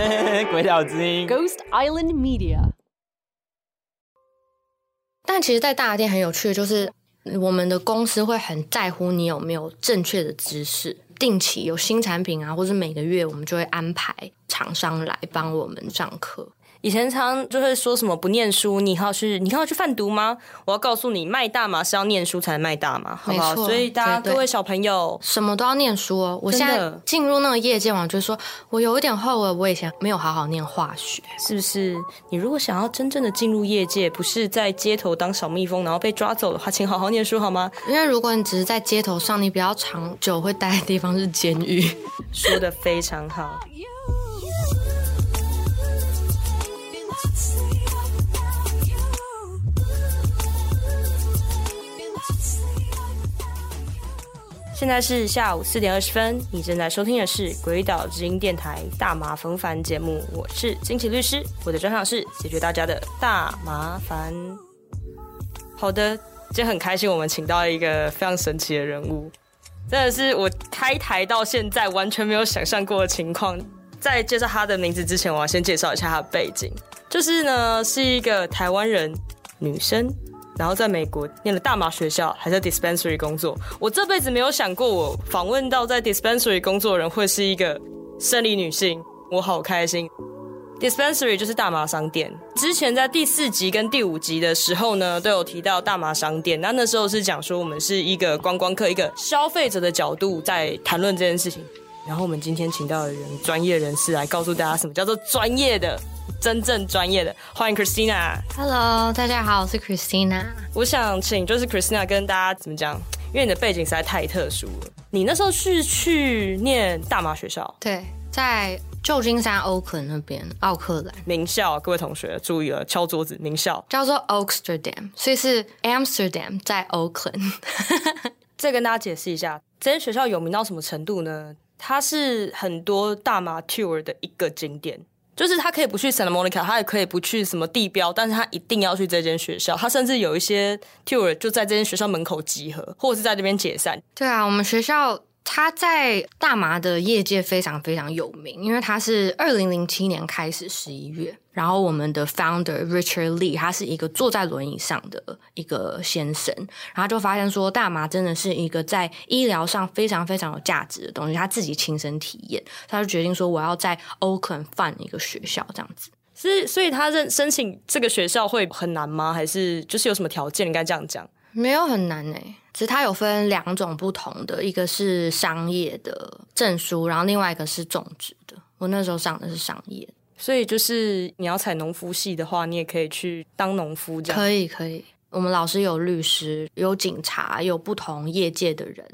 鬼岛之音 Ghost Island Media。但其实，在大店很有趣的就是，我们的公司会很在乎你有没有正确的知识。定期有新产品啊，或是每个月我们就会安排厂商来帮我们上课。以前常就会说什么不念书，你要去你要去贩毒吗？我要告诉你，卖大麻是要念书才能卖大麻，好不好？所以大家各位小朋友，什么都要念书哦。我现在进入那个业界，我就说我有一点后悔，我以前没有好好念化学。是不是？你如果想要真正的进入业界，不是在街头当小蜜蜂然后被抓走的话，请好好念书好吗？因为如果你只是在街头上，你比较长久会待的地方是监狱。说的非常好。现在是下午四点二十分，你正在收听的是鬼岛之音电台大麻烦烦节目，我是金奇律师，我的专长是解决大家的大麻烦。好的，今天很开心，我们请到一个非常神奇的人物，真的是我开台到现在完全没有想象过的情况。在介绍他的名字之前，我要先介绍一下他的背景，就是呢是一个台湾人女生，然后在美国念了大麻学校，还在 dispensary 工作。我这辈子没有想过，我访问到在 dispensary 工作的人会是一个生理女性，我好开心。Dispensary 就是大麻商店。之前在第四集跟第五集的时候呢，都有提到大麻商店。那那时候是讲说我们是一个观光客、一个消费者的角度在谈论这件事情。然后我们今天请到的人，专业人士来告诉大家什么叫做专业的、真正专业的。欢迎 Christina。Hello，大家好，我是 Christina。我想请就是 Christina 跟大家怎么讲，因为你的背景实在太特殊了。你那时候是去念大麻学校，对，在旧金山 Oakland 那边，奥克兰名校，各位同学注意了，敲桌子，名校。叫做 Oaksterdam，所以是 Amsterdam 在 Oakland。再跟大家解释一下，这间学校有名到什么程度呢？它是很多大麻 tour 的一个景点，就是他可以不去 Santa Monica，他也可以不去什么地标，但是他一定要去这间学校。他甚至有一些 tour 就在这间学校门口集合，或者是在这边解散。对啊，我们学校他在大麻的业界非常非常有名，因为他是二零零七年开始十一月，然后我们的 founder Richard Lee 他是一个坐在轮椅上的一个先生，然后就发现说大麻真的是一个在医疗上非常非常有价值的东西，他自己亲身体验，他就决定说我要在 Oakland 办一个学校这样子。是，所以他认申请这个学校会很难吗？还是就是有什么条件？应该这样讲。没有很难诶、其实它有分两种不同的，一个是商业的证书，然后另外一个是种植的。我那时候上的是商业，所以就是你要采农夫系的话，你也可以去当农夫这样。可以可以。我们老师有律师，有警察，有不同业界的人。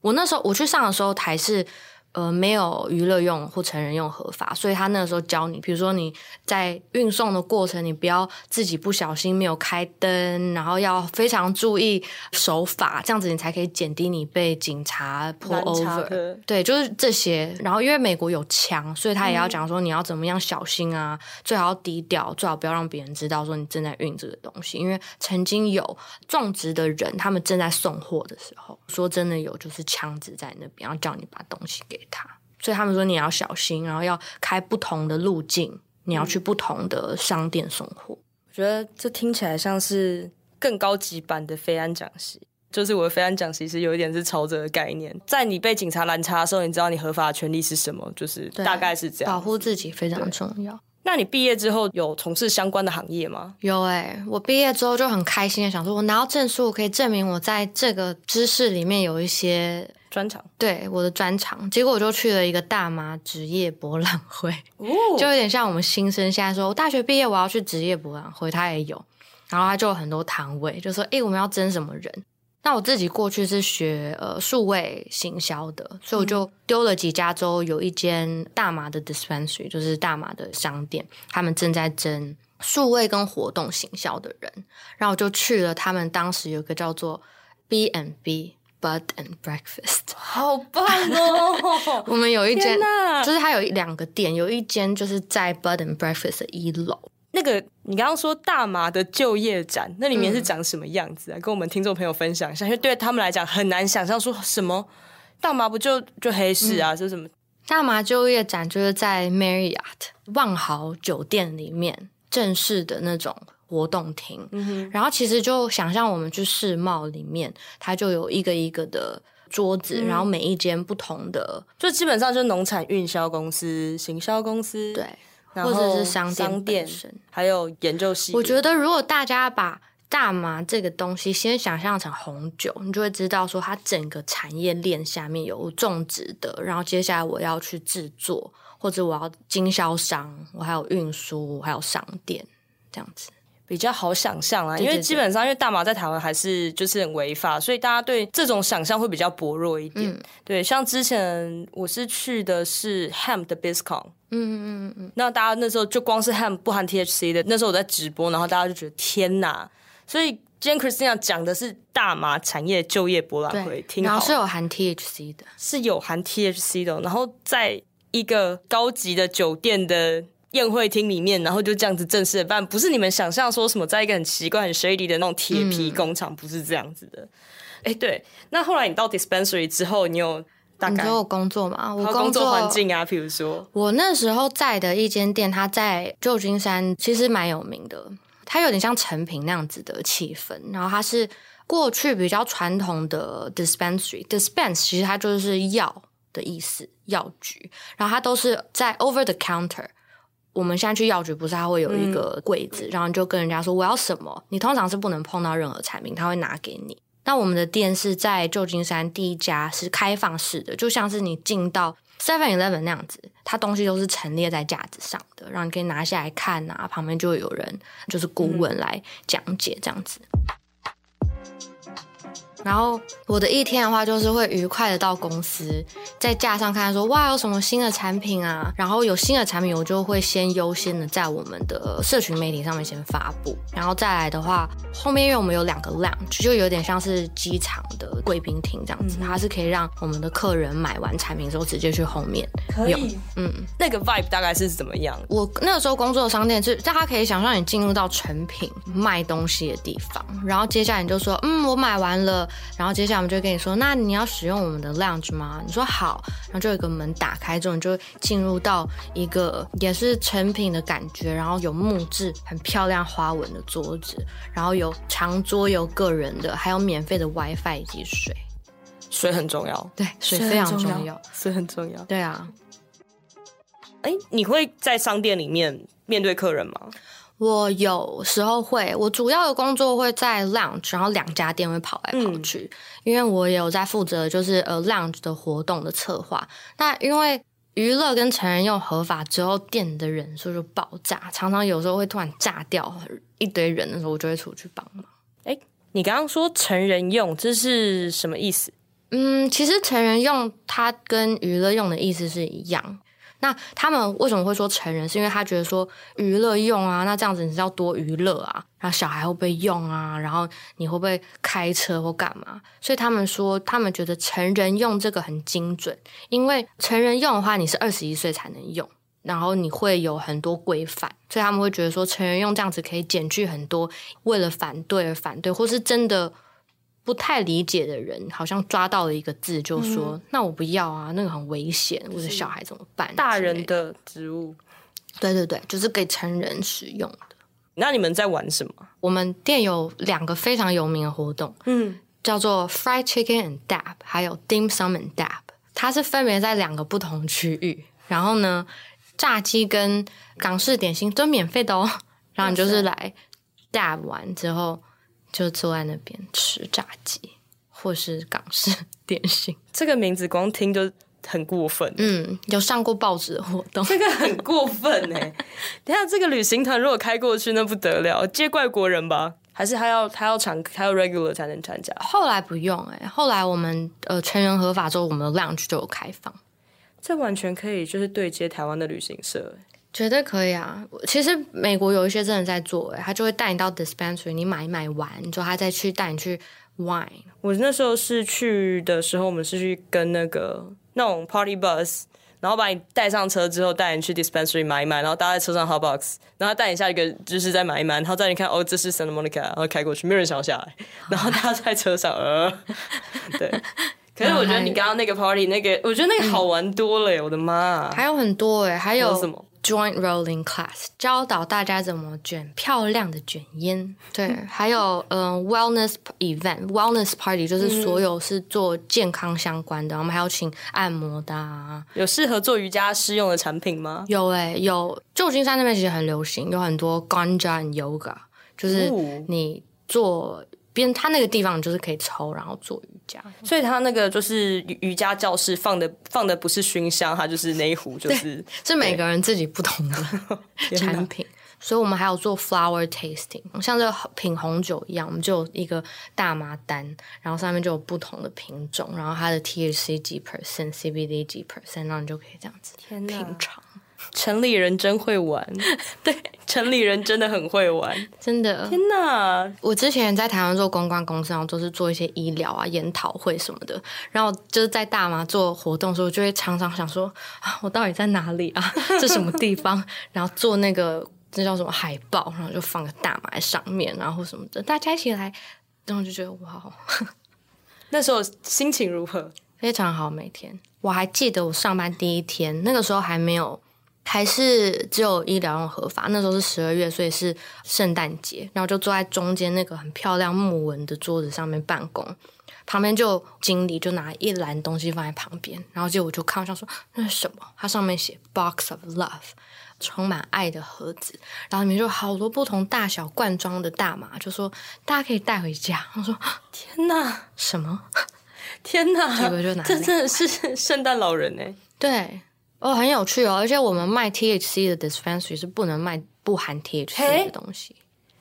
我那时候我去上的时候台是呃没有娱乐用或成人用合法，所以他那个时候教你，比如说你在运送的过程，你不要自己不小心没有开灯，然后要非常注意手法，这样子你才可以减低你被警察 pull over 的。对，就是这些。然后因为美国有枪，所以他也要讲说你要怎么样小心啊，最好要低调，最好不要让别人知道说你正在运这个东西。因为曾经有种植的人，他们正在送货的时候，说真的有就是枪支在那边，要叫你把东西给他，所以他们说你要小心，然后要开不同的路径，你要去不同的商店送货。我觉得这听起来像是更高级版的非安讲习。就是我的非安讲习是有一点是朝着的概念，在你被警察拦查的时候，你知道你合法的权利是什么，就是大概是这样。保护自己非常重要。那你毕业之后有从事相关的行业吗？有诶、我毕业之后就很开心的想说，我拿到证书，我可以证明我在这个知识里面有一些专场。对我的专场。结果我就去了一个大麻职业博览会，哦。就有点像我们新生现在说，我大学毕业我要去职业博览会，他也有，然后他就有很多摊位，就说，诶、我们要争什么人？那我自己过去是学呃数位行销的，所以我就丢了几家州，有一间大麻的 dispensary，就是大麻的商店，他们正在争数位跟活动行销的人，然后我就去了他们当时有个叫做 B and B Bud and Breakfast，好棒哦！我们有一间就是它有一两个店，有一间就是在 Bud and Breakfast 的一楼，那个你刚刚说大麻的就业展，那里面是长什么样子啊？跟我们听众朋友分享一下，因为对他们来讲很难想象说什么大麻不就就黑市啊，是什么？大麻就业展就是在 Marriott 万豪酒店里面正式的那种活动厅，然后其实就想象我们去世贸里面，它就有一个一个的桌子，然后每一间不同的，就基本上就是农产运销公司、行销公司，对，或者是商店商店，还有研究系。我觉得如果大家把大麻这个东西先想象成红酒，你就会知道说它整个产业链下面有种植的，然后接下来我要去制作，或者我要经销商，我还有运输，我还有商店这样子。比较好想象啦，因为基本上因为大麻在台湾还是就是很违法，所以大家对这种想象会比较薄弱一点。嗯。对，像之前我是去的是 Ham 的 BizCon，嗯嗯嗯嗯。那大家那时候就光是 Ham 不含 THC 的，那时候我在直播，然后大家就觉得天哪！所以今天 Christina 讲的是大麻产业就业博览会，对，挺好。然后是有含 THC 的，是有含 THC 的哦、然后在一个高级的酒店的宴会厅里面，然后就这样子正式的办，不是你们想象说什么在一个很奇怪、很 shady 的那种铁皮工厂，不是这样子的。哎、对，那后来你到 dispensary 之后，你有大概你说我工作嘛？我工作作环境啊，比如说，我那时候在的一间店，它在旧金山，其实蛮有名的。它有点像成品那样子的气氛，然后它是过去比较传统的 dispensary，dispense 其实它就是药的意思，药局。然后它都是在 over the counter。我们现在去药局，不是它会有一个柜子，然后你就跟人家说我要什么，你通常是不能碰到任何产品，他会拿给你。那我们的店是在旧金山第一家是开放式的，就像是你进到 Seven Eleven 那样子，它东西都是陈列在架子上的，然后你可以拿下来看啊，旁边就会有人就是顾问来讲解这样子。然后我的一天的话，就是会愉快的到公司，在架上看说哇有什么新的产品啊，然后有新的产品，我就会先优先的在我们的社群媒体上面先发布，然后再来的话，后面因为我们有两个 lounge，就有点像是机场的贵宾厅这样子，它是可以让我们的客人买完产品之后直接去后面用。嗯，那个 vibe 大概是怎么样？我那个时候工作的商店，是大家可以想象你进入到成品卖东西的地方，然后接下来你就说，嗯，我买完了，然后接下来我们就跟你说，那你要使用我们的 lounge 吗？你说好，然后就有一个门打开之后，你就进入到一个也是成品的感觉，然后有木质很漂亮花纹的桌子，然后有长桌有个人的，还有免费的 WiFi 以及水，水很重要，对，水非常重要，，水很重要。对啊。哎、你会在商店里面面对客人吗？我有时候会，我主要的工作会在 lounge，然后两家店会跑来跑去，因为我也有在负责就是呃 lounge 的活动的策划。那因为娱乐跟成人用合法之后，店的人数就爆炸，常常有时候会突然炸掉一堆人的时候，我就会出去帮忙。你刚刚说成人用，这是什么意思？嗯，其实成人用它跟娱乐用的意思是一样。那他们为什么会说成人？是因为他觉得说娱乐用啊，那这样子你是要多娱乐啊，然后小孩会不会用啊？然后你会不会开车或干嘛？所以他们说，他们觉得成人用这个很精准，因为成人用的话，你是二十一岁才能用，然后你会有很多规范，所以他们会觉得说成人用这样子可以减去很多为了反对而反对，或是真的。不太理解的人，好像抓到了一个字，就说：“那我不要啊，那个很危险，我的小孩怎么办？”大人的植物。对对对，就是给成人使用的。那你们在玩什么？我们店有两个非常有名的活动，嗯，叫做 Fried Chicken and Dab，还有 Dim Sum and Dab。它是分别在两个不同区域。然后呢，炸鸡跟港式点心都免费的哦。然后你就是来 Dab 完之后，就坐在那边吃炸鸡或是港式 点心。这个名字光听就很过分。嗯，有上过报纸的活动。这个很过分哎！等一下这个旅行团如果开过去，那不得了，接外国人吧？还是他要他要常他要 regular 才能参加？后来不用哎、后来我们呃全员合法之后，我们的 lounge 就有开放。这完全可以就是对接台湾的旅行社欸。绝对可以啊！其实美国有一些真的在做、欸，他就会带你到 dispensary，你买一买完之后，他再去带你去 wine。我那时候是去的时候，我们是去跟那个那种 party bus，然后把你带上车之后，带你去 dispensary 买一买，然后搭在车上 hot box，然后带你下一个就是再买一买，然后再你看哦，这是 Santa Monica，然后开过去，没有人想要下来，然后大家在车上，呃，对。可是我觉得你刚刚那个 party 那个，我觉得那个好玩多了耶，我的妈！还有很多哎，还有有什么 joint rolling class，教导大家怎么卷漂亮的卷烟。对，还有嗯、呃 wellness event，wellness party 就是所有是做健康相关的，我们还要请按摩的、啊。有适合做瑜伽师用的产品吗？有诶、有旧金山那边其实很流行，有很多 ganja and yoga，就是哦你做边他那个地方就是可以抽，然后做瑜伽。所以他那个就是瑜瑜伽教室放的放的不是熏香，它就是那一壶就是是每个人自己不同的 产品。所以我们还有做 flower tasting，像这个品红酒一样，我们就有一个大麻单，然后上面就有不同的品种，然后它的 THC 几 percent，CBD 几 percent，然后你就可以这样子品尝。城里人真会玩，对，城里人真的很会玩。真的，天哪，我之前在台湾做公关公司，然后都是做一些医疗啊、研讨会什么的。然后就是在大麻做活动的时候，我就会常常想说啊，我到底在哪里啊？这什么地方？然后做那个这叫什么海报，然后就放个大麻在上面，然后什么的，大家一起来，然后就觉得哇，那时候心情如何？非常好。每天我还记得我上班第一天，那个时候还没有。还是只有医疗用合法，那时候是十二月，所以是圣诞节，然后就坐在中间那个很漂亮木纹的桌子上面办公，旁边就经理就拿一篮东西放在旁边，然后结果我就看，我想说那是什么？它上面写 “box of love”，充满爱的盒子，然后里面就好多不同大小罐装的大麻，就说大家可以带回家。我说 天哪，什么？天哪，结果就拿这真的是圣诞老人哎！对，哦，很有趣哦，而且我们卖 THC 的 dispensary 是不能卖不含 THC 的东西。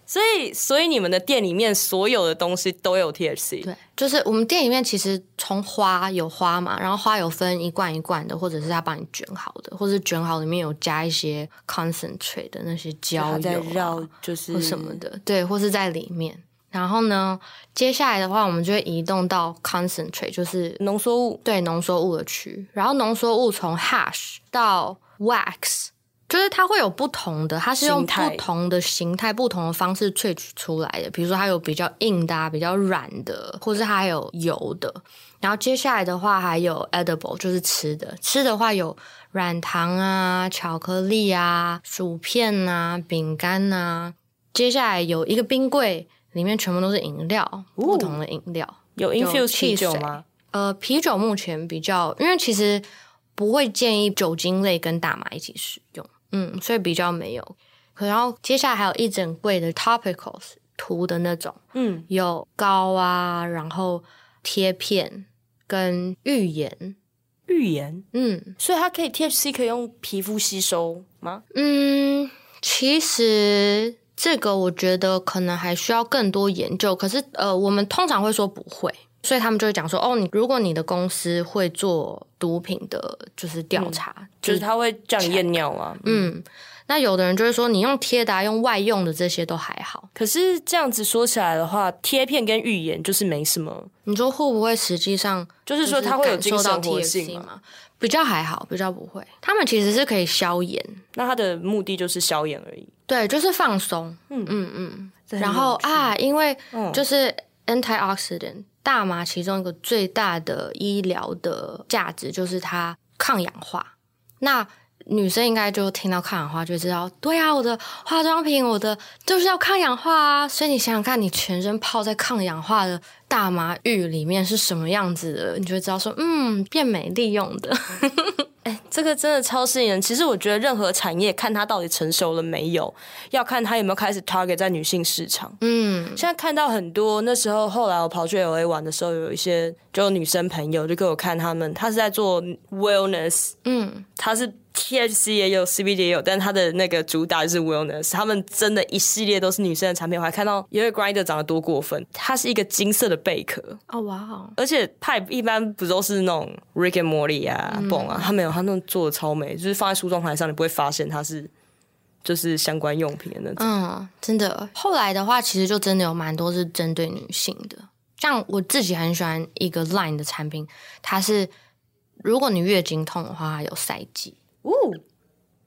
所以，所以你们的店里面所有的东西都有 THC，对，就是我们店里面其实从花有花嘛，然后花有分一罐一罐的，或者是他帮你卷好的，或者是卷好里面有加一些 concentrate 的那些焦他在油、啊、绕就是或什么的，对，或是在里面。然后呢，接下来的话，我们就会移动到 concentrate，就是浓缩物。对浓缩物的区，然后浓缩物从 hash 到 wax，就是它会有不同的，它是用不同的形态、不同的方式萃取出来的。比如说，它有比较硬的、啊、比较软的，或是它还有油的。然后接下来的话还有 edible，就是吃的。吃的话有软糖啊、巧克力啊、薯片啊、饼干啊。接下来有一个冰柜，里面全部都是饮料，不同的饮料。有有 infuse 啤酒吗？呃，啤酒目前比较，因为其实不会建议酒精类跟大麻一起使用，嗯，所以比较没有。可然后接下来还有一整柜的 topicals 涂的那种，嗯，有膏啊，然后贴片跟浴盐，浴盐，嗯所以它可以 THC 可以用皮肤吸收吗？嗯，其实这个我觉得可能还需要更多研究，可是呃，我们通常会说不会。所以他们就会讲说，哦，你如果你的公司会做毒品的，就是调查，就是他会叫你验尿啊？嗯。嗯，那有的人就会说，你用贴的、啊、用外用的这些都还好。可是这样子说起来的话，贴片跟预言就是没什么，你说会不会实际上就是说它会有精神活性吗？吗？比较还好，比较不会。他们其实是可以消炎，那它的目的就是消炎而已。对，就是放松。嗯嗯嗯。然后啊，因为嗯就是 antioxidant 大麻其中一个最大的医疗的价值就是它抗氧化。那女生应该就听到抗氧化就知道，对啊，我的化妆品，我的就是要抗氧化啊。所以你想想看，你全身泡在抗氧化的大麻浴里面是什么样子的，你就会知道说，嗯，变美利用的。哎，这个真的超吸引人。其实我觉得任何产业看它到底成熟了没有，要看它有没有开始 target 在女性市场。嗯，现在看到很多，那时候后来我跑去 LA 玩的时候，有一些就女生朋友就给我看他们，他是在做 wellness，嗯，他是 THC 也有 CBD 也有，但它的那个主打就是 wellness，他们真的一系列都是女生的产品。我还看到有一个 grinder 长得多过分，它是一个金色的贝壳，哦哇哦，而且 pipe 一般不都是那种 Rick and Morty 啊、泵啊，他没有，他那种做的超美，就是放在梳妆台上，你不会发现它是就是相关用品的那种。嗯，真的。后来的话，其实就真的有蛮多是针对女性的。像我自己很喜欢一个 Line 的产品，它是如果你月经痛的话，它有塞剂，哦，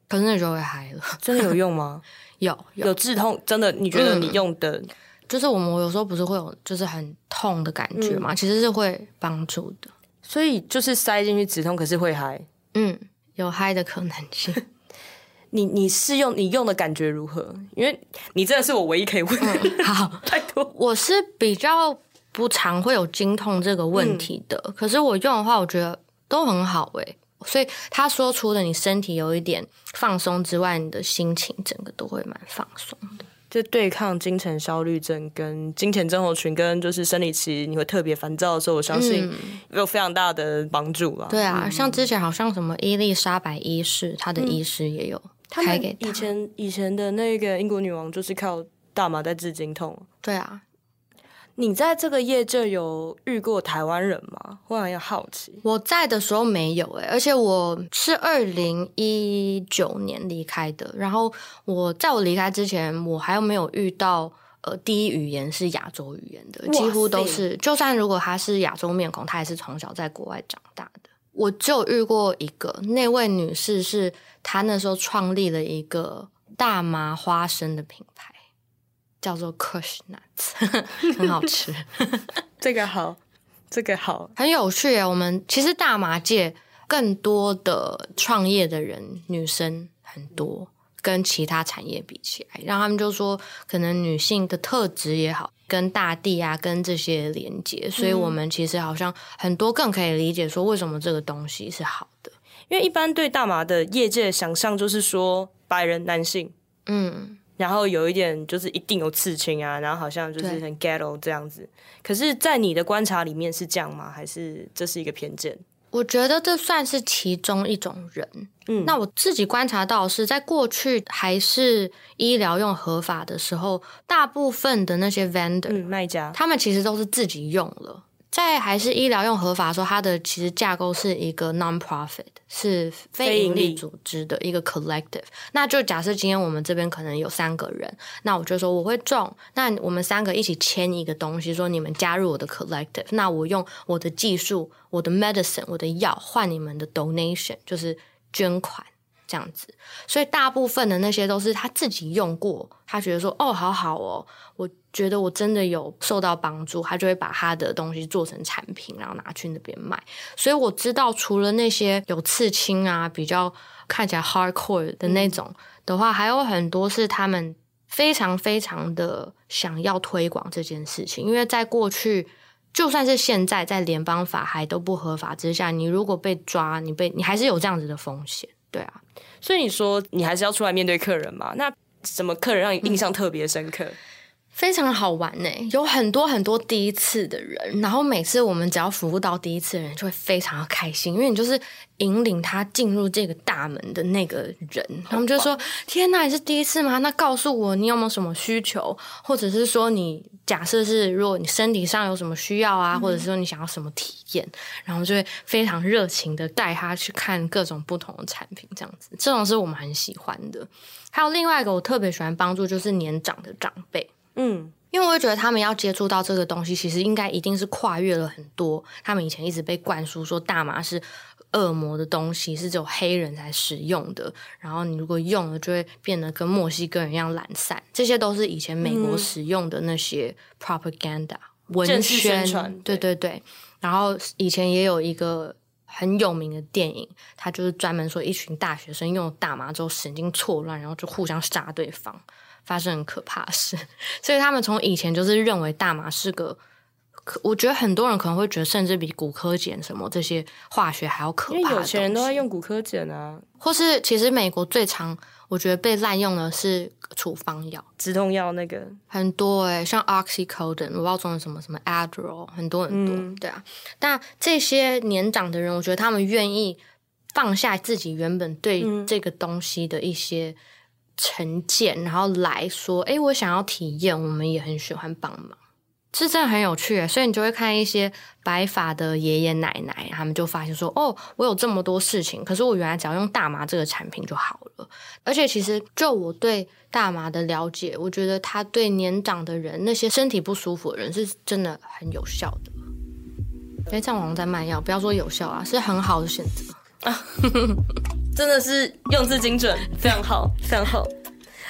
可是那就会嗨了。真的有用吗？有 有，有止痛？真的？你觉得你用的？就是我们有时候不是会有就是很痛的感觉嘛，其实是会帮助的。所以就是塞进去止痛，可是会嗨。嗯，有嗨的可能性。你你试用你用的感觉如何？因为你真的是我唯一可以问的。好，拜托。我是比较不常会有经痛这个问题的，可是我用的话，我觉得都很好诶、所以他说，除了你身体有一点放松之外，你的心情整个都会蛮放松的。就对抗精神焦虑症跟金钱症候群，跟就是生理期你会特别烦躁的时候，我相信有非常大的帮助啦。对啊，像之前好像什么伊丽莎白一世，她的医师也有他们开给他。以前以前的那个英国女王就是靠大麻在治经痛。对啊，你在这个业界有遇过台湾人吗？我很好奇。我在的时候没有诶、而且我是二零一九年离开的。然后我在我离开之前，我还有没有遇到呃第一语言是亚洲语言的，几乎都是。就算如果他是亚洲面孔，他也是从小在国外长大的。我只有遇过一个，那位女士是她那时候创立了一个大麻花生的品牌，叫做 Kush Nuts，很好吃。这个好，这个好。很有趣耶！我们其实大麻界更多的创业的人，女生很多，跟其他产业比起来，让他们就说，可能女性的特质也好，跟大地啊，跟这些连接，所以我们其实好像很多更可以理解说，为什么这个东西是好的。因为一般对大麻的业界想象就是说白人男性，嗯，然后有一点就是一定有刺青啊，然后好像就是很 ghetto 这样子。可是，在你的观察里面是这样吗？还是这是一个偏见？我觉得这算是其中一种人。嗯那我自己观察到是在过去还是医疗用合法的时候，大部分的那些 vendor，、嗯，卖家他们其实都是自己用了。在还是医疗用合法的时候，它的其实架构是一个 non-profit，是非营利组织的一个 collective。那就假设今天我们这边可能有三个人，那我就说我会种，那我们三个一起签一个东西，说你们加入我的 collective，那我用我的技术、我的 medicine、我的药换你们的 donation，就是捐款。这样子，所以大部分的那些都是他自己用过，他觉得说哦，好好哦，我觉得我真的有受到帮助，他就会把他的东西做成产品，然后拿去那边卖。所以我知道，除了那些有刺青啊，比较看起来 hardcore 的那种的话，还有很多是他们非常非常的想要推广这件事情，因为在过去。就算是现在在联邦法还都不合法之下，你如果被抓，你被你还是有这样子的风险，对啊。所以你说你还是要出来面对客人嘛？那什么客人让你印象特别深刻？非常好玩呢，有很多很多第一次的人，然后每次我们只要服务到第一次的人，就会非常的开心，因为你就是引领他进入这个大门的那个人，他们就说：“天哪，你是第一次吗？那告诉我你有没有什么需求，或者是说你假设是如果你身体上有什么需要啊，或者是说你想要什么体验，然后就会非常热情的带他去看各种不同的产品，这样子，这种是我们很喜欢的。还有另外一个我特别喜欢帮助，就是年长的长辈。嗯，因为我会觉得他们要接触到这个东西，其实应该一定是跨越了很多。他们以前一直被灌输说大麻是恶魔的东西，是只有黑人才使用的。然后你如果用了，就会变得跟墨西哥人一样懒散。这些都是以前美国使用的那些 propaganda、文宣宣传，对对对。然后以前也有一个很有名的电影，它就是专门说一群大学生用了大麻之后神经错乱，然后就互相杀对方。发生很可怕的事，所以他们从以前就是认为大麻是个，可我觉得很多人可能会觉得，甚至比骨科碱什么这些化学还要可怕的因为有钱人都在用骨科碱啊，或是其实美国最常我觉得被滥用的是处方药，止痛药那个，很多诶、像 oxycodone，我不知道中文什么什么 Adderall，很多很多，嗯对啊。但这些年长的人，我觉得他们愿意放下自己原本对嗯。这个东西的一些成见，然后来说，诶，我想要体验，我们也很喜欢帮忙。是真的很有趣，所以你就会看一些白发的爷爷奶奶，他们就发现说：“哦，我有这么多事情，可是我原来只要用大麻这个产品就好了。”而且其实就我对大麻的了解，我觉得它对年长的人、那些身体不舒服的人是真的很有效的。哎，这样好像在卖药，不要说有效啊，是很好的选择。真的是用字精准，非常好，非常好。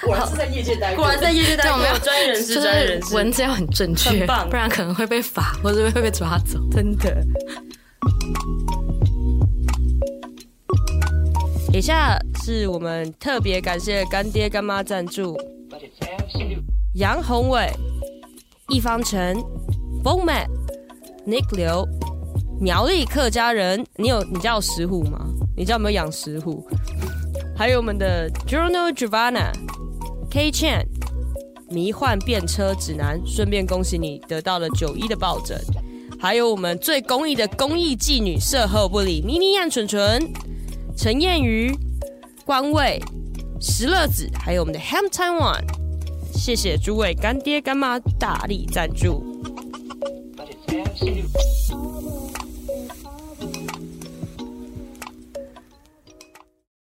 果然是在业界待过，果然在业界待过这种没有，专业人士，专业人士，文字要很正确，很棒不然可能会被罚或者会被抓走。真的。以下是我们特别感谢干爹干妈赞助：杨宏伟、易方辰、风 man、Nick 刘、苗栗客家人。你有你家有石虎吗？你家有没有养石虎？还有我们的 Journal Giovanna、K Chan、迷幻变车指南。顺便恭喜你得到了九一的抱枕。还有我们最公益的公益妓女售后不理咪咪样蠢蠢。陈燕瑜、关卫、石乐子，还有我们的 Ham Taiwan，谢谢诸位干爹干妈大力赞助。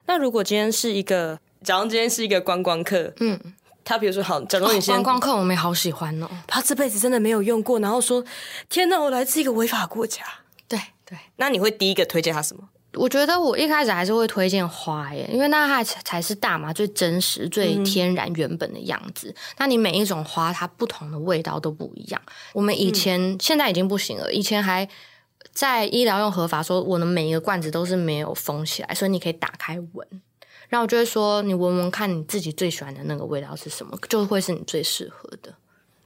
那如果今天是一个，假如今天是一个观光客，嗯，他比如说好，假如你先、观光客，我们也好喜欢哦。他这辈子真的没有用过，然后说天哪，我来自一个违法国家。对对，那你会第一个推荐他什么？我觉得我一开始还是会推荐花耶，因为那它才是大麻最真实、最天然、原本的样子。那你每一种花，它不同的味道都不一样。我们以前现在已经不行了，以前还在医疗用合法，说我的每一个罐子都是没有封起来，所以你可以打开闻。然后我就会说，你闻闻看你自己最喜欢的那个味道是什么，就会是你最适合的。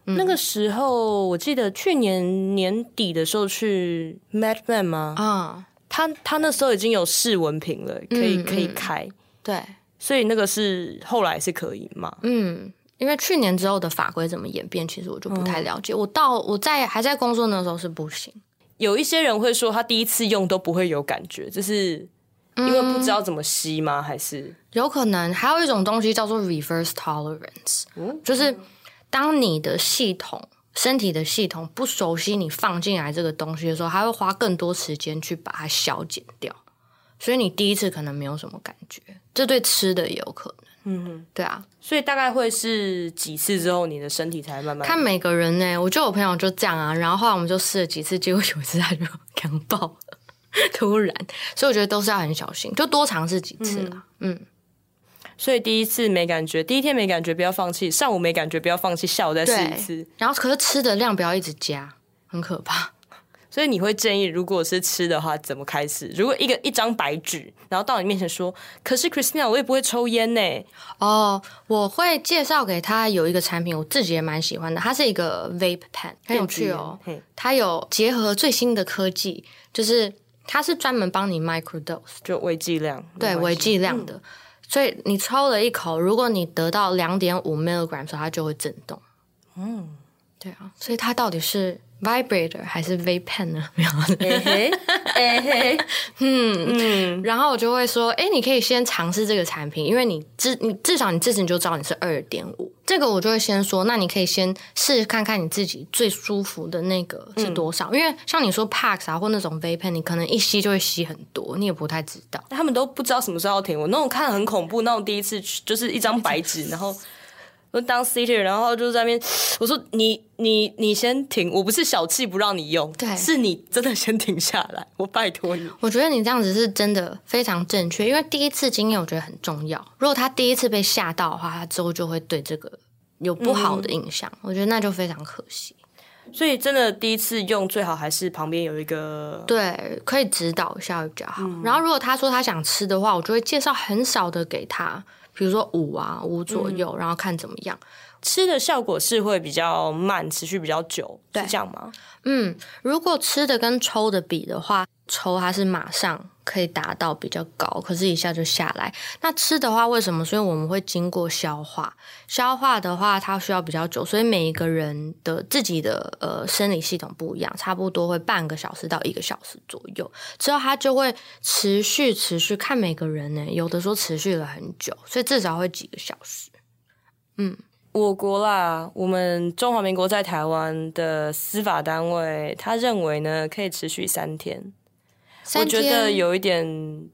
那个时候我记得去年年底的时候去 Madman 吗？啊。他他那时候已经有试文凭了，可以可以开，对，所以那个是后来是可以嘛？嗯，因为去年之后的法规怎么演变，其实我就不太了解。我到我在还在工作那时候是不行。有一些人会说他第一次用都不会有感觉，就是因为不知道怎么吸吗？还是有可能还有一种东西叫做 reverse tolerance，就是当你的系统。身体的系统不熟悉你放进来这个东西的时候，它会花更多时间去把它消减掉，所以你第一次可能没有什么感觉。这对吃的也有可能，嗯，对啊，所以大概会是几次之后，你的身体才慢慢看每个人呢。我就有朋友就这样啊，然后后来我们就试了几次，结果有一次他就感爆了，突然，所以我觉得都是要很小心，就多尝试几次啦，嗯。所以第一次没感觉，第一天没感觉，不要放弃；上午没感觉，不要放弃，下午再试一次。然后，可是吃的量不要一直加，很可怕。所以你会建议，如果是吃的话，怎么开始？如果一个一张白纸，然后到你面前说：“可是 Christina，我也不会抽烟呢。”哦，我会介绍给他有一个产品，我自己也蛮喜欢的，它是一个 vape pen，很有趣哦。它有结合最新的科技，就是它是专门帮你 micro dose，就微剂量，对，微剂量的。所以你抽了一口，如果你得到两点五 milligram 时候，它就会震动。嗯，对啊，所以它到底是 vibrator 还是 vape pen 呢？嗯嗯，然后我就会说，哎，你可以先尝试这个产品，因为你至你至少你自己就知道你是二点五。这个我就会先说，那你可以先试看看你自己最舒服的那个是多少，因为像你说 Pax 啊或那种 Vape，你可能一吸就会吸很多，你也不太知道。他们都不知道什么时候要停。我那种看很恐怖，那种第一次就是一张白纸，然后我当 City，然后就在那边 我说你你你先停，我不是小气不让你用，对，是你真的先停下来，我拜托你。我觉得你这样子是真的非常正确，因为第一次经验我觉得很重要。如果他第一次被吓到的话，他之后就会对这个。有不好的印象，我觉得那就非常可惜。所以真的第一次用最好还是旁边有一个对，可以指导一下会比较好。然后如果他说他想吃的话，我就会介绍很少的给他，比如说五啊五左右，然后看怎么样。吃的效果是会比较慢，持续比较久，是这样吗？嗯，如果吃的跟抽的比的话，抽它是马上。可以达到比较高，可是一下就下来。那吃的话，为什么？所以我们会经过消化，消化的话它需要比较久，所以每一个人的自己的呃生理系统不一样，差不多会半个小时到一个小时左右，之后它就会持续持续看每个人呢，有的说持续了很久，所以至少会几个小时。嗯，我国啦，我们中华民国在台湾的司法单位，他认为呢可以持续三天。我觉得有一点，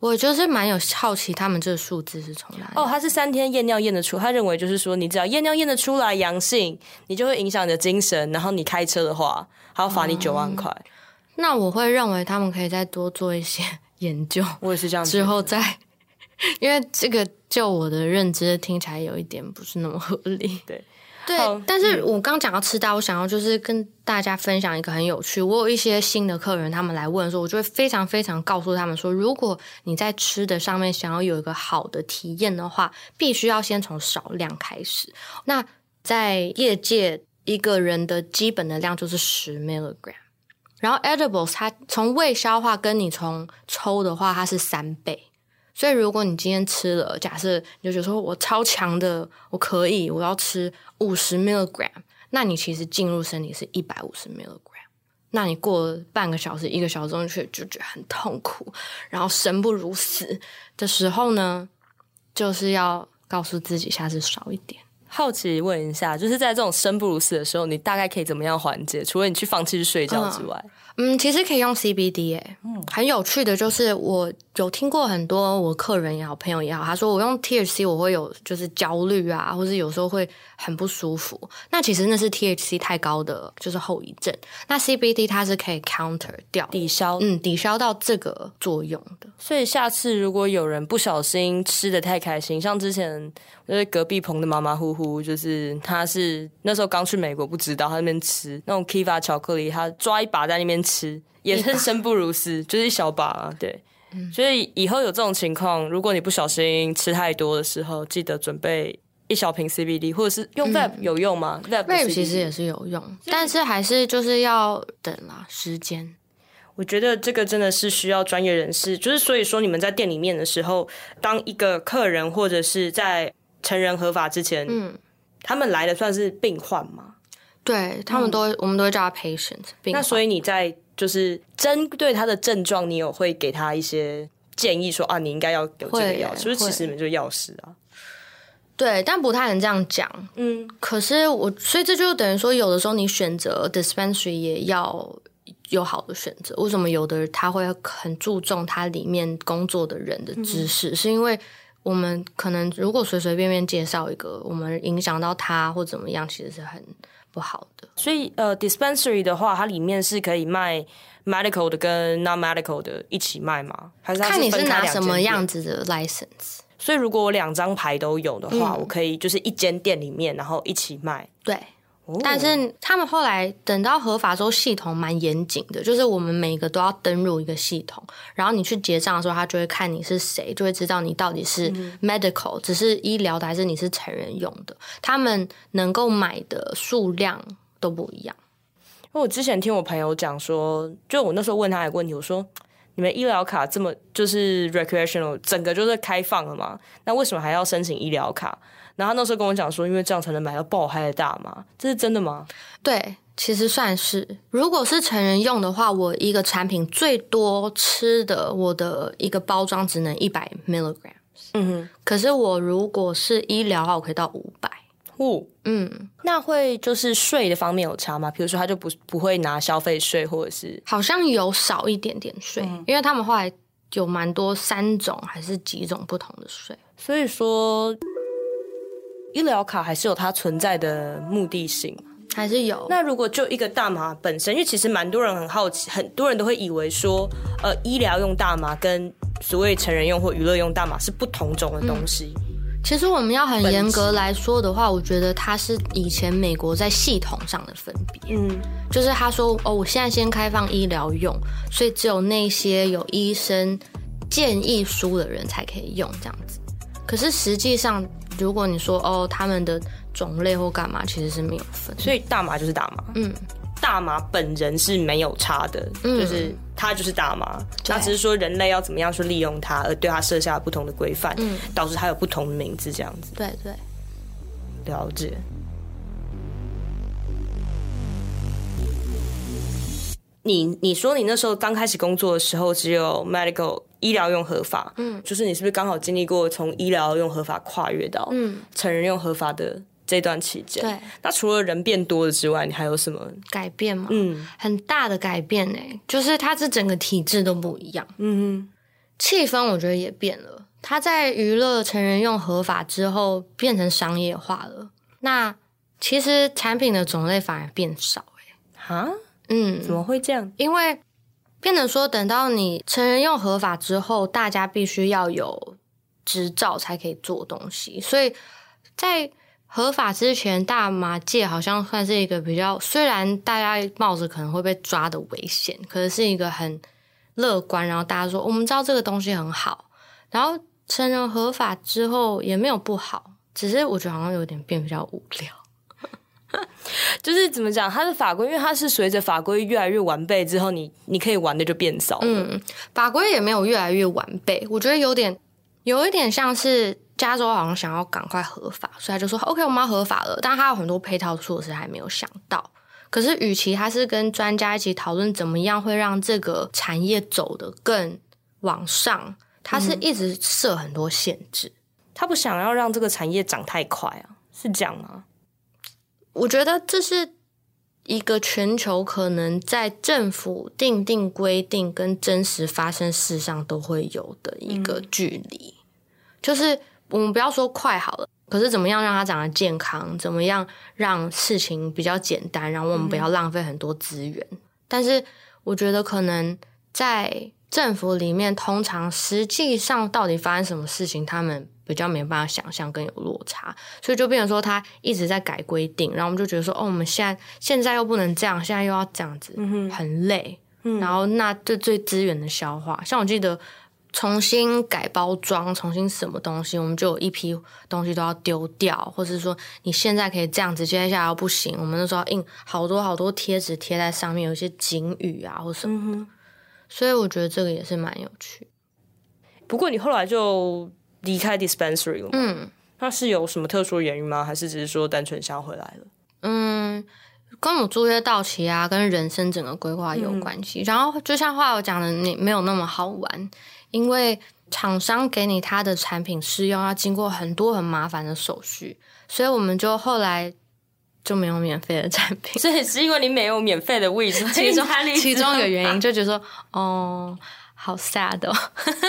我就是蛮有好奇，他们这个数字是从哪里？哦，他是三天验尿验得出，他认为就是说，你只要验尿验得出来阳性，你就会影响你的精神，然后你开车的话，还要罚你九万块。那我会认为他们可以再多做一些研究，我也是这样。之后再，因为这个就我的认知听起来有一点不是那么合理。对，对，但是我刚讲到吃到，我想要就是跟大家分享一个很有趣。我有一些新的客人，他们来问的时候，我就会非常非常告诉他们说，如果你在吃的上面想要有一个好的体验的话，必须要先从少量开始。那在业界，一个人的基本的量就是十 milligram，然后 edibles 它从胃消化跟你从抽的话，它是三倍。所以，如果你今天吃了，假设你就觉得说我超强的，我可以，我要吃五十 milligram，那你其实进入身体是一百五十 milligram，那你过半个小时、一个小时钟却就觉得很痛苦，然后生不如死的时候呢，就是要告诉自己下次少一点。好奇问一下，就是在这种生不如死的时候，你大概可以怎么样缓解？除了你去放弃去睡觉之外，嗯，其实可以用 CBD 诶、很有趣的就是我有听过很多我客人也好，朋友也好，他说我用 THC 我会有就是焦虑啊，或是有时候会很不舒服。那其实那是 THC 太高的就是后遗症。那 CBD 它是可以 counter 掉，抵消。嗯，抵消到这个作用的。所以下次如果有人不小心吃的太开心，像之前就是隔壁棚的马马虎虎，就是他是那时候刚去美国不知道，他那边吃那种 Kiva 巧克力，他抓一把在那边吃，也是生不如死，就是一小把啊，对。所以以后有这种情况，如果你不小心吃太多的时候，记得准备一小瓶 CBD，或者是用 Vape 有用吗？Vape Vape 其实也是有用，但是还是就是要等啦，时间。我觉得这个真的是需要专业人士，就是所以说你们在店里面的时候，当一个客人或者是在成人合法之前，嗯，他们来的算是病患吗？对他们都会，我们都会叫他 patient 病。那所以你在就是针对他的症状，你有会给他一些建议说啊，你应该要有这个药，是不是？其实你们就是药师啊。对，但不太能这样讲。嗯，可是我，所以这就等于说，有的时候你选择 dispensary 也要有好的选择。为什么有的人他会很注重他里面工作的人的知识？是因为我们可能如果随随便便介绍一个，我们影响到他或怎么样，其实是很不好的。所以呃，dispensary 的话，它里面是可以卖 medical 的跟 non medical 的一起卖吗？还是它看你是拿什么样子的 license。所以如果我两张牌都有的嗯话，我可以就是一间店里面，然后一起卖。对，哦但是他们后来等到合法之后，系统蛮严谨的，就是我们每个都要登入一个系统，然后你去结账的时候，他就会看你是谁，就会知道你到底是嗯 medical，、只是医疗的，还是你是成人用的。他们能够买的数量都不一样。因为我之前听我朋友讲说，就我那时候问他一个问题，我说你们医疗卡这么就是 recreational，整个就是开放了嘛？那为什么还要申请医疗卡？然后他那时候跟我讲说，因为这样才能买到爆嗨的大麻，这是真的吗？对，其实算是。如果是成人用的话，我一个产品最多吃的，我的一个包装只能一百 milligrams。嗯哼，可是我如果是医疗的话，我可以到五百。哦，嗯，那会就是税的方面有差吗？比如说他就不不会拿消费税，或者是好像有少一点点税，因为他们后来有蛮多三种还是几种不同的税。所以说医疗卡还是有它存在的目的性。还是有，那如果就一个大麻本身，因为其实蛮多人很好奇，很多人都会以为说，呃，医疗用大麻跟所谓成人用或娱乐用大麻是不同种的东西。其实我们要很严格来说的话，我觉得它是以前美国在系统上的分别，嗯，就是他说哦，我现在先开放医疗用，所以只有那些有医生建议书的人才可以用这样子。可是实际上，如果你说哦，他们的种类或干嘛，其实是没有分。所以大麻就是大麻，嗯，大麻本人是没有差的，嗯。就是它就是大麻，对。它只是说人类要怎么样去利用它，而对它设下不同的规范，嗯。导致它有不同的名字，这样子。对对，了解。你你说你那时候刚开始工作的时候，只有 medical 医疗用合法，嗯，就是你是不是刚好经历过从医疗用合法跨越到嗯，成人用合法的这段期间？对，那除了人变多了之外，你还有什么？改变吗，嗯。很大的改变呢、就是它这整个体制都不一样，嗯气氛我觉得也变了。它在娱乐成人用合法之后变成商业化了，那其实产品的种类反而变少、欸，啊，嗯，怎么会这样？因为变得说，等到你成人用合法之后，大家必须要有执照才可以做东西，所以在合法之前，大麻界好像算是一个比较，虽然大家冒着可能会被抓的危险，可是是一个很乐观。然后大家说，我们知道这个东西很好，然后成人合法之后也没有不好，只是我觉得好像有点变比较无聊。就是怎么讲，它的法规，因为它是随着法规越来越完备之后，你你可以玩的就变少。嗯，法规也没有越来越完备，我觉得有点有一点像是。加州好像想要赶快合法，所以他就说：“OK，我们要合法了。”但他有很多配套措施还没有想到。可是，与其他是跟专家一起讨论怎么样会让这个产业走得更往上，他是一直设很多限制。他不想要让这个产业长太快啊，是这样吗？我觉得这是一个全球可能在政府定定规定跟真实发生事上都会有的一个距离，就是。我们不要说快好了，可是怎么样让它长得健康？怎么样让事情比较简单？然后我们不要浪费很多资源。但是我觉得可能在政府里面，通常实际上到底发生什么事情，他们比较没办法想象，更有落差。所以就变成说，他一直在改规定，然后我们就觉得说，哦，我们现在现在又不能这样，现在又要这样子，很累。然后那这最资源的消化，像我记得。重新改包装，重新什么东西，我们就有一批东西都要丢掉，或者说你现在可以这样子，接下来不行，我们那时候印好多好多贴纸贴在上面，有一些警语啊或什么，所以我觉得这个也是蛮有趣。不过你后来就离开 dispensary 了，嗯，那是有什么特殊原因吗？还是只是说单纯想回来了？嗯。跟我租约到期啊，跟人生整个规划有关系。然后就像话我讲的，你没有那么好玩，因为厂商给你他的产品试用，要经过很多很麻烦的手续，所以我们就后来就没有免费的产品。所以是因为你没有免费的位置，其中其中一个原因就觉得说，哦，好 sad，哦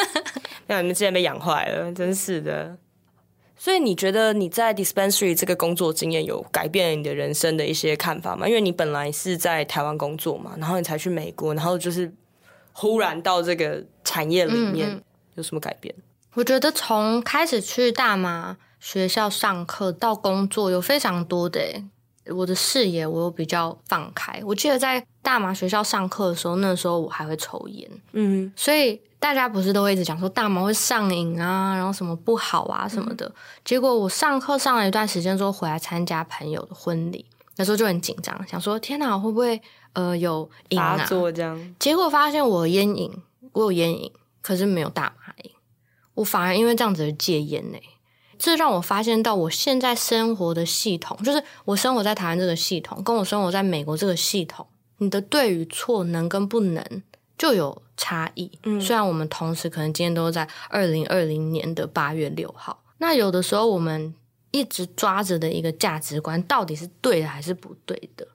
那你们之前被养坏了，真是的。所以你觉得你在 dispensary 这个工作经验有改变你的人生的一些看法吗？因为你本来是在台湾工作嘛，然后你才去美国，然后就是忽然到这个产业里面，有什么改变？我觉得从开始去大麻学校上课到工作，有非常多的我的视野，我有比较放开。我记得在大麻学校上课的时候，那时候我还会抽烟，嗯，所以。大家不是都会一直讲说大麻会上瘾啊，然后什么不好啊什么的。结果我上课上了一段时间之后，回来参加朋友的婚礼，那时候就很紧张，想说天哪，会不会呃有瘾啊？这样。结果发现我烟瘾，我有烟瘾，可是没有大麻瘾。我反而因为这样子而戒烟呢。这让我发现到我现在生活的系统，就是我生活在台湾这个系统，跟我生活在美国这个系统，你的对与错，能跟不能。就有差异。嗯，虽然我们同时可能今天都在二零二零年的八月六号，那有的时候我们一直抓着的一个价值观，到底是对的还是不对的？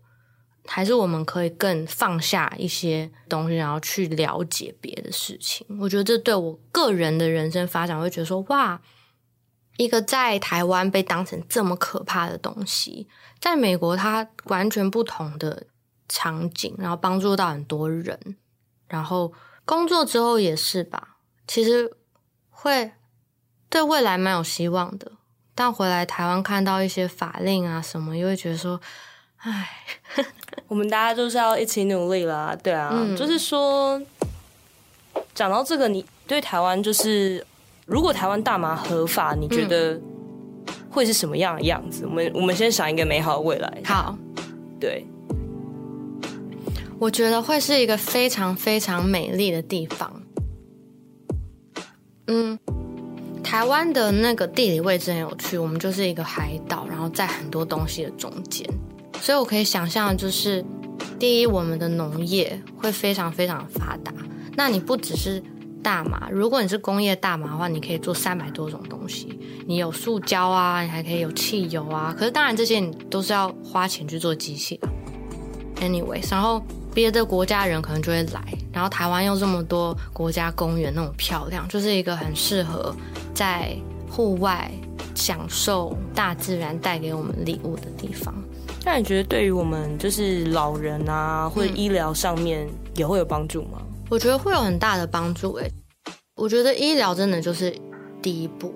还是我们可以更放下一些东西，然后去了解别的事情？我觉得这对我个人的人生发展，会觉得说，哇，一个在台湾被当成这么可怕的东西，在美国它完全不同的场景，然后帮助到很多人。然后工作之后也是吧，其实会对未来蛮有希望的。但回来台湾看到一些法令啊什么，又会觉得说，唉，我们大家就是要一起努力啦。对啊，就是说，讲到这个，你对台湾就是，如果台湾大麻合法，你觉得会是什么样的样子？我们我们先想一个美好的未来。好，对。我觉得会是一个非常非常美丽的地方。嗯，台湾的那个地理位置很有趣，我们就是一个海岛，然后在很多东西的中间，所以我可以想象，就是第一，我们的农业会非常非常发达。那你不只是大麻，如果你是工业大麻的话，你可以做三百多种东西。你有塑胶啊，你还可以有汽油啊。可是当然这些你都是要花钱去做机器的。Anyways，然后。别的国家人可能就会来，然后台湾又这么多国家公园那种漂亮，就是一个很适合在户外享受大自然带给我们礼物的地方。那你觉得对于我们就是老人啊，或者医疗上面也会有帮助吗？我觉得会有很大的帮助诶。我觉得医疗真的就是第一步，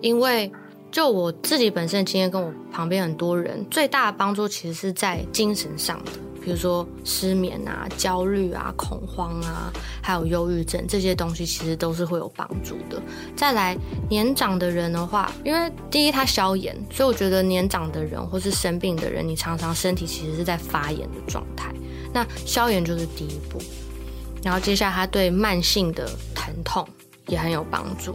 因为就我自己本身的经验，跟我旁边很多人最大的帮助，其实是在精神上的，比如说失眠啊、焦虑啊、恐慌啊，还有忧郁症这些东西，其实都是会有帮助的。再来，年长的人的话，因为第一他消炎，所以我觉得年长的人或是生病的人，你常常身体其实是在发炎的状态，那消炎就是第一步。然后接下来，他对慢性的疼痛也很有帮助。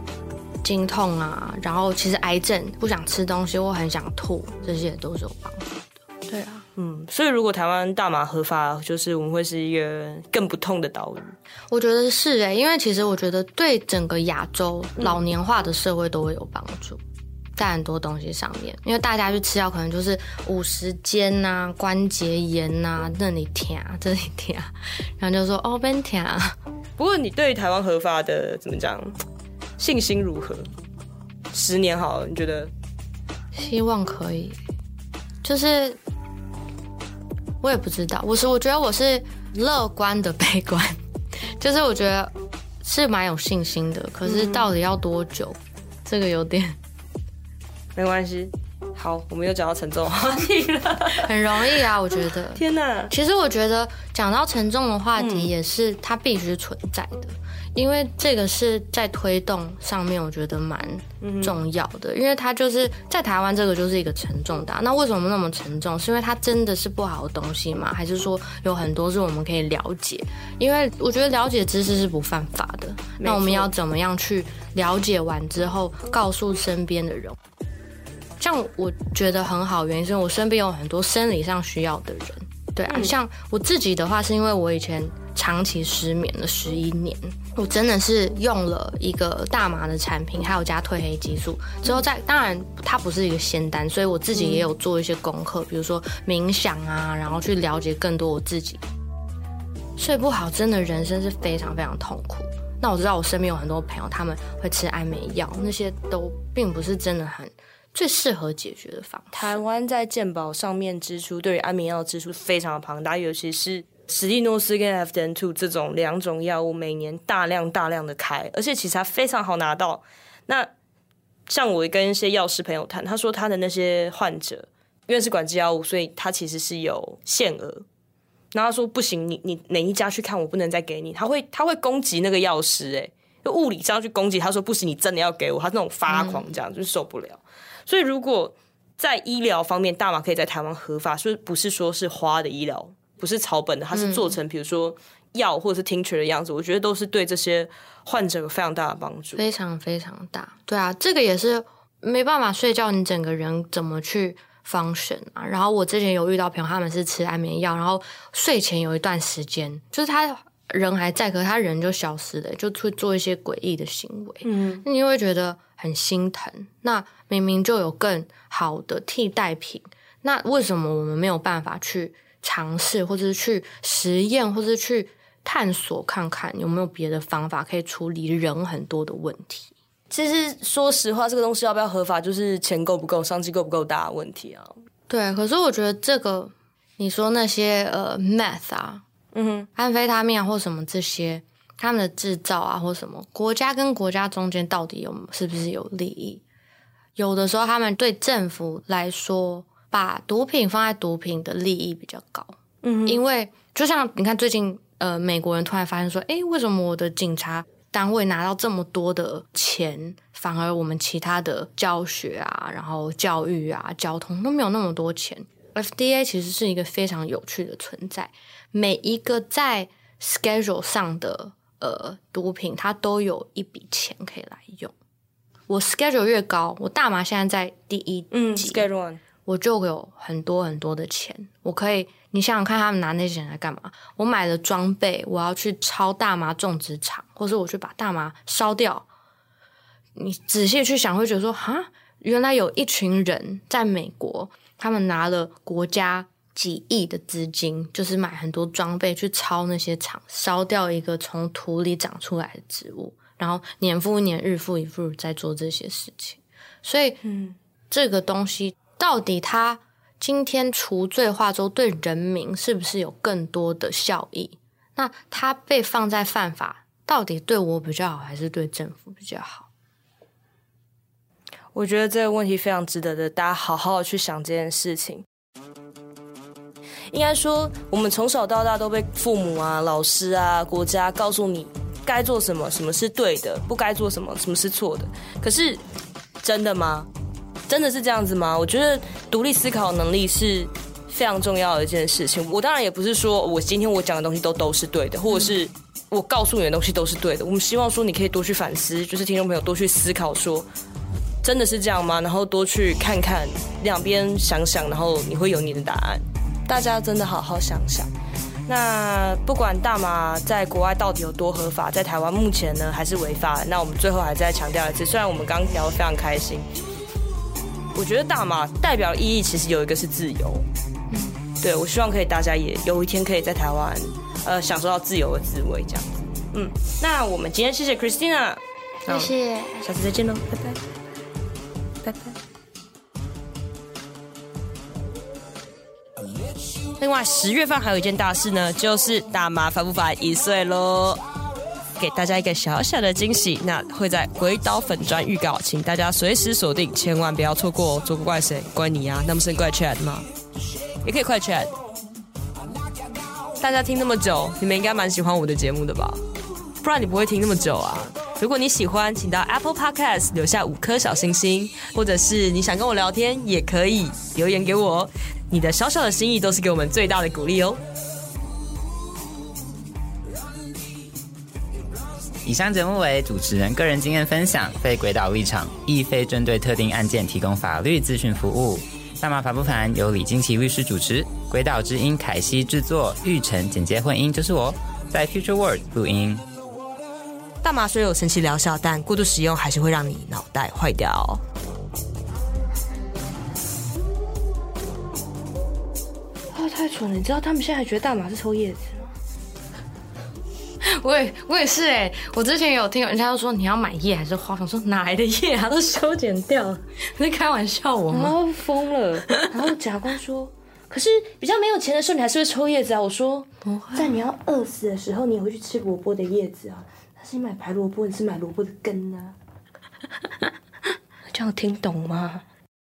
经痛啊，然后其实癌症不想吃东西或很想吐，这些都是有帮助的。对啊，嗯，所以如果台湾大麻合法，就是我们会是一个更不痛的岛屿。我觉得是哎，因为其实我觉得对整个亚洲老年化的社会都会有帮助，在很多东西上面，因为大家去吃药可能就是五十肩呐、关节炎呐，那里疼，这里疼，然后就说哦，变疼。不过你对台湾合法的怎么讲？信心如何？十年好了，你觉得？希望可以，就是我也不知道。我是我觉得我是乐观的 悲观，就是我觉得是蛮有信心的。可是到底要多久？这个有点 没关系。好，我们又讲到沉重话题了，很容易啊，我觉得。天哪！其实我觉得讲到沉重的话题，也是它必须存在的。因为这个是在推动上面，我觉得蛮重要的。因为它就是在台湾，这个就是一个沉重的。那为什么那么沉重？是因为它真的是不好的东西吗？还是说有很多是我们可以了解？因为我觉得了解知识是不犯法的。那我们要怎么样去了解完之后，告诉身边的人？像我觉得很好，原因是我身边有很多生理上需要的人。对啊，像我自己的话，是因为我以前。长期失眠了十一年，我真的是用了一个大麻的产品，还有加褪黑激素之后，再当然它不是一个仙丹，所以我自己也有做一些功课，比如说冥想啊，然后去了解更多我自己。睡不好，真的人生是非常非常痛苦。那我知道我身边有很多朋友，他们会吃安眠药，那些都并不是真的很最适合解决的方。台湾在健保上面支出对于安眠药支出非常的庞大，尤其是。史蒂诺斯跟 F N Two 这种两种药物每年大量大量的开，而且其实它非常好拿到。那像我跟一些药师朋友谈，他说他的那些患者因为是管制药物，所以他其实是有限额。然后他说不行，你你哪一家去看，我不能再给你。他会他会攻击那个药师，哎，就物理上去攻击。他说不行，你真的要给我。他那种发狂，这样就受不了。所以如果在医疗方面，大麻可以在台湾合法，所以不是说是花的医疗？不是草本的，它是做成比如说药或者是听取的样子，我觉得都是对这些患者有非常大的帮助，非常非常大。对啊，这个也是没办法睡觉，你整个人怎么去 function 啊？然后我之前有遇到朋友，他们是吃安眠药，然后睡前有一段时间，就是他人还在，可是他人就消失了，就会做一些诡异的行为。嗯，那你会觉得很心疼。那明明就有更好的替代品，那为什么我们没有办法去？尝试，或者是去实验，或者是去探索，看看有没有别的方法可以处理人很多的问题。其实说实话，这个东西要不要合法，就是钱够不够，商机够不够大的问题啊。对，可是我觉得这个，你说那些呃，meth 啊，嗯哼，安非他命啊，或什么这些，他们的制造啊，或什么，国家跟国家中间到底有是不是有利益？有的时候，他们对政府来说。把毒品放在毒品的利益比较高，嗯，因为就像你看最近，呃，美国人突然发现说，哎，为什么我的警察单位拿到这么多的钱，反而我们其他的教学啊，然后教育啊，交通都没有那么多钱？FDA 其实是一个非常有趣的存在，每一个在 schedule 上的呃毒品，它都有一笔钱可以来用。我 schedule 越高，我大麻现在在第一嗯 schedule one。我就有很多很多的钱，我可以，你想想看，他们拿那些钱来干嘛？我买了装备，我要去抄大麻种植场，或者我去把大麻烧掉。你仔细去想，会觉得说，哈，原来有一群人在美国，他们拿了国家几亿的资金，就是买很多装备去抄那些厂，烧掉一个从土里长出来的植物，然后年复一年，日复一日在做这些事情。所以，嗯，这个东西。到底它今天除罪化之后，对人民是不是有更多的效益？那它被放在犯法，到底对我比较好，还是对政府比较好？我觉得这个问题非常值得的大家好好的去想这件事情。应该说，我们从小到大都被父母啊、老师啊、国家告诉你该做什么，什么是对的，不该做什么，什么是错的。可是，真的吗？真的是这样子吗？我觉得独立思考能力是非常重要的一件事情。我当然也不是说我今天我讲的东西都都是对的，或者是我告诉你的东西都是对的。我们希望说你可以多去反思，就是听众朋友多去思考，说真的是这样吗？然后多去看看两边想想，然后你会有你的答案。大家真的好好想想。那不管大麻在国外到底有多合法，在台湾目前呢还是违法。那我们最后还再强调一次，虽然我们刚聊得非常开心，我觉得大麻代表意义其实有一个是自由。嗯，对我希望可以大家也有一天可以在台湾，呃，享受到自由的滋味这样子。嗯，那我们今天谢谢 Christina，谢谢，下次再见喽，拜拜，拜拜。另外，十月份还有一件大事呢，就是大麻烦不烦一岁喽，给大家一个小小的惊喜。那会在鬼岛粉砖预告，请大家随时锁定，千万不要错过哦。做怪谁？怪你啊？那么是怪 Chad 吗？也可以怪 Chad。大家听那么久，你们应该蛮喜欢我的节目的吧？不然你不会听那么久啊。如果你喜欢，请到 Apple Podcast 留下五颗小星星，或者是你想跟我聊天，也可以留言给我。你的小小的心意都是给我们最大的鼓励哦。以上节目为主持人个人经验分享，非轨道立场，亦非针对特定案件提供法律咨询服务。大麻烦不烦由李金奇律师主持，鬼岛之音凯西制作，玉成剪接混音就是我，在 Future World 录音。大麻虽有神奇疗效，但过度使用还是会让你脑袋坏掉。蠢了！你知道他们现在还觉得大麻是抽叶子 吗？我也我也是哎，我之前有听人家都说你要买叶还是花，我说哪来的叶啊？都修剪掉了，你在开玩笑我吗？疯了！然后甲官说，可是比较没有钱的时候，你还是会抽叶子啊。我说不会，在你要饿死的时候，你也会去吃萝卜的叶子啊。但是你买白萝卜，你是买萝卜的根啊。这样听懂吗？